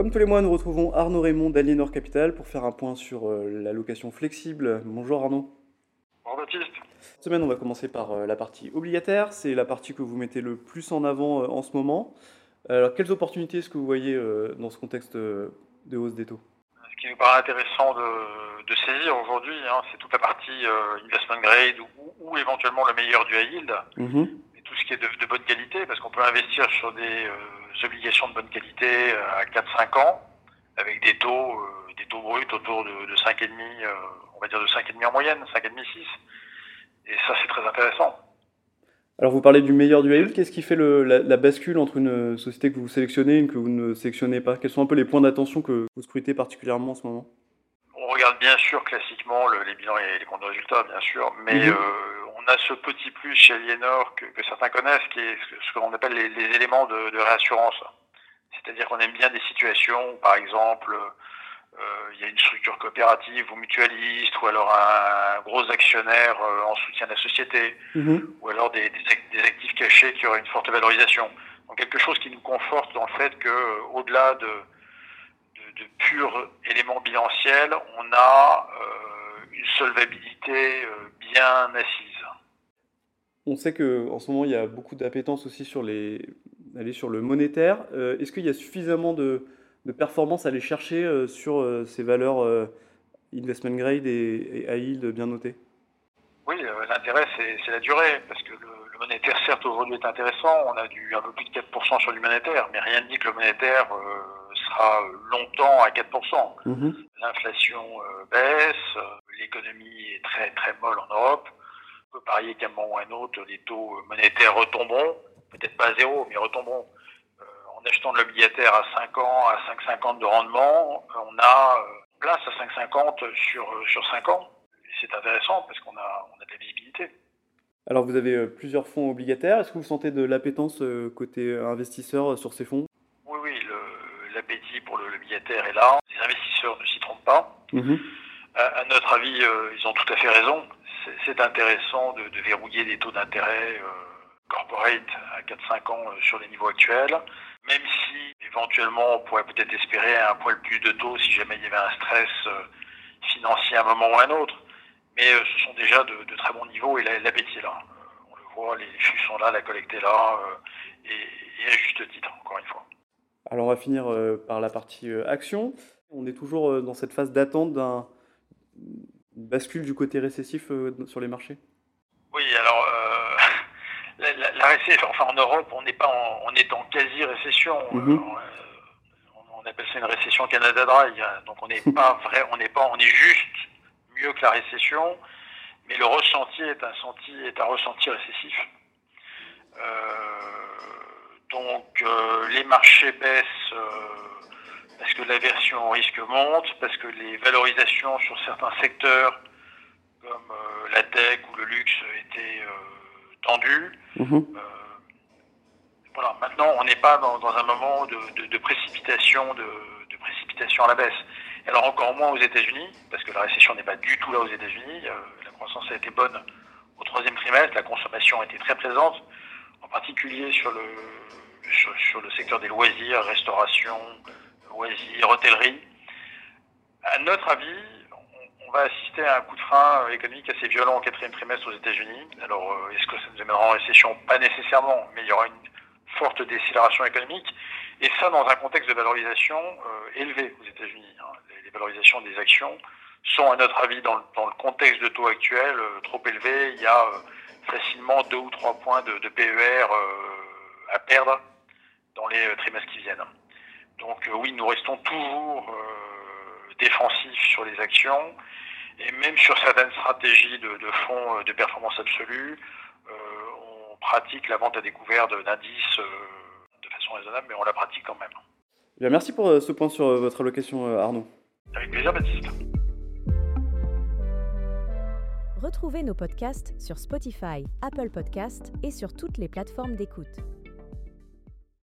Comme tous les mois, nous retrouvons Arnaud Raymond d'Aliénor Capital pour faire un point sur euh, la location flexible. Bonjour Arnaud. Bonjour Baptiste. Cette semaine, on va commencer par euh, la partie obligataire. C'est la partie que vous mettez le plus en avant euh, en ce moment. Alors, quelles opportunités est-ce que vous voyez dans ce contexte de hausse des taux? Ce qui nous paraît intéressant de, saisir aujourd'hui, hein, c'est toute la partie investment grade ou, éventuellement le meilleur du high yield. Mhm. Qui est de, bonne qualité, parce qu'on peut investir sur des obligations de bonne qualité euh, à 4-5 ans, avec des taux, euh, des taux bruts autour de, de 5,5, euh, on va dire de 5,5 en moyenne, 5,5-6. Et ça, c'est très intéressant. Alors vous parlez du meilleur du yield, qu'est-ce qui fait la, bascule entre une société que vous sélectionnez et une que vous ne sélectionnez pas? Quels sont un peu les points d'attention que vous scrutez particulièrement en ce moment? On regarde bien sûr classiquement les bilans et les comptes de résultats, bien sûr, mais mhm on a ce petit plus chez Aliénor que, certains connaissent, qui est ce qu'on appelle les, éléments de, réassurance. C'est-à-dire qu'on aime bien des situations où, par exemple, euh, il y a une structure coopérative ou mutualiste, ou alors un, gros actionnaire euh, en soutien de la société, mhm. ou alors des, actifs cachés qui auraient une forte valorisation. Donc quelque chose qui nous conforte dans le fait que, euh, au-delà de, de, purs éléments bilanciels, on a une solvabilité bien assise on sait qu'en ce moment, il y a beaucoup d'appétence aussi sur, les, aller sur le monétaire. Euh, est-ce qu'il y a suffisamment de, de performance à aller chercher euh, sur euh, ces valeurs investment grade et, high yield bien notées? Oui, l'intérêt, c'est la durée, parce que le, monétaire, certes, aujourd'hui est intéressant. On a du, un peu plus de 4% sur du monétaire, mais rien ne dit que le monétaire sera longtemps à 4%. Mhm. L'inflation baisse, l'économie est très, très molle en Europe peut parier qu'à un moment ou à un autre, les taux monétaires retomberont, peut-être pas à zéro, mais retomberont. Euh, en achetant de l'obligataire à 5 ans, à 5,50 de rendement, on a euh, place à 5,50 sur, euh, sur 5 ans. C'est intéressant parce qu'on a, on a de la visibilité. Alors vous avez plusieurs fonds obligataires. Est-ce que vous sentez de l'appétence côté investisseur sur ces fonds? Oui, oui, l'appétit pour l'obligataire est là. Les investisseurs ne s'y trompent pas. Mhm. À, notre avis, ils ont tout à fait raison c'est intéressant de, verrouiller des taux d'intérêt euh, corporate à 4-5 ans euh, sur les niveaux actuels, même si éventuellement on pourrait peut-être espérer un poil plus de taux si jamais il y avait un stress euh, financier à un moment ou à un autre. Mais ce sont déjà de, très bons niveaux et l'appétit est là. on le voit, les flux sont là, la collecte est là, et, à juste titre, encore une fois. Alors on va finir par la partie action. On est toujours dans cette phase d'attente d'un bascule du côté récessif euh, sur les marchés? Oui, alors euh, la, récession, enfin en Europe, on n'est pas en, on est en quasi-récession. Mhm. Euh, on, appelle ça une récession Canada Dry. Hein. Donc on n'est pas vrai, on n'est pas, on est juste mieux que la récession, mais le ressenti est un senti, est un ressenti récessif. donc les marchés baissent parce que l'aversion au risque monte, parce que les valorisations sur certains secteurs, comme euh, la tech ou le luxe, étaient euh, tendues. Mhm. Euh, voilà. Maintenant, on n'est pas dans, un moment de, précipitation, de, précipitation à la baisse. Alors encore moins aux États-Unis, parce que la récession n'est pas du tout là aux États-Unis. la croissance a été bonne au troisième trimestre, la consommation a été très présente, en particulier sur le, sur le secteur des loisirs, restauration, loisirs, hôtellerie. À notre avis, on, va assister à un coup de frein euh, économique assez violent au quatrième trimestre aux États-Unis. Alors, euh, est-ce que ça nous amènera en récession? Pas nécessairement, mais il y aura une forte décélération économique. Et ça, dans un contexte de valorisation euh, élevé aux États-Unis. Hein. Les, valorisations des actions sont, à notre avis, dans le, contexte de taux actuel, trop élevés. Il y a facilement deux ou trois points de PER à perdre dans les trimestres qui viennent. Donc euh, oui, nous restons toujours euh, défensifs sur les actions et même sur certaines stratégies de, fonds euh, de performance absolue, on pratique la vente à découvert d'indices de façon raisonnable, mais on la pratique quand même. Bien, merci pour ce point sur votre allocation, Arnaud. Avec plaisir, Baptiste. Retrouvez nos podcasts sur Spotify, Apple Podcasts et sur toutes les plateformes d'écoute.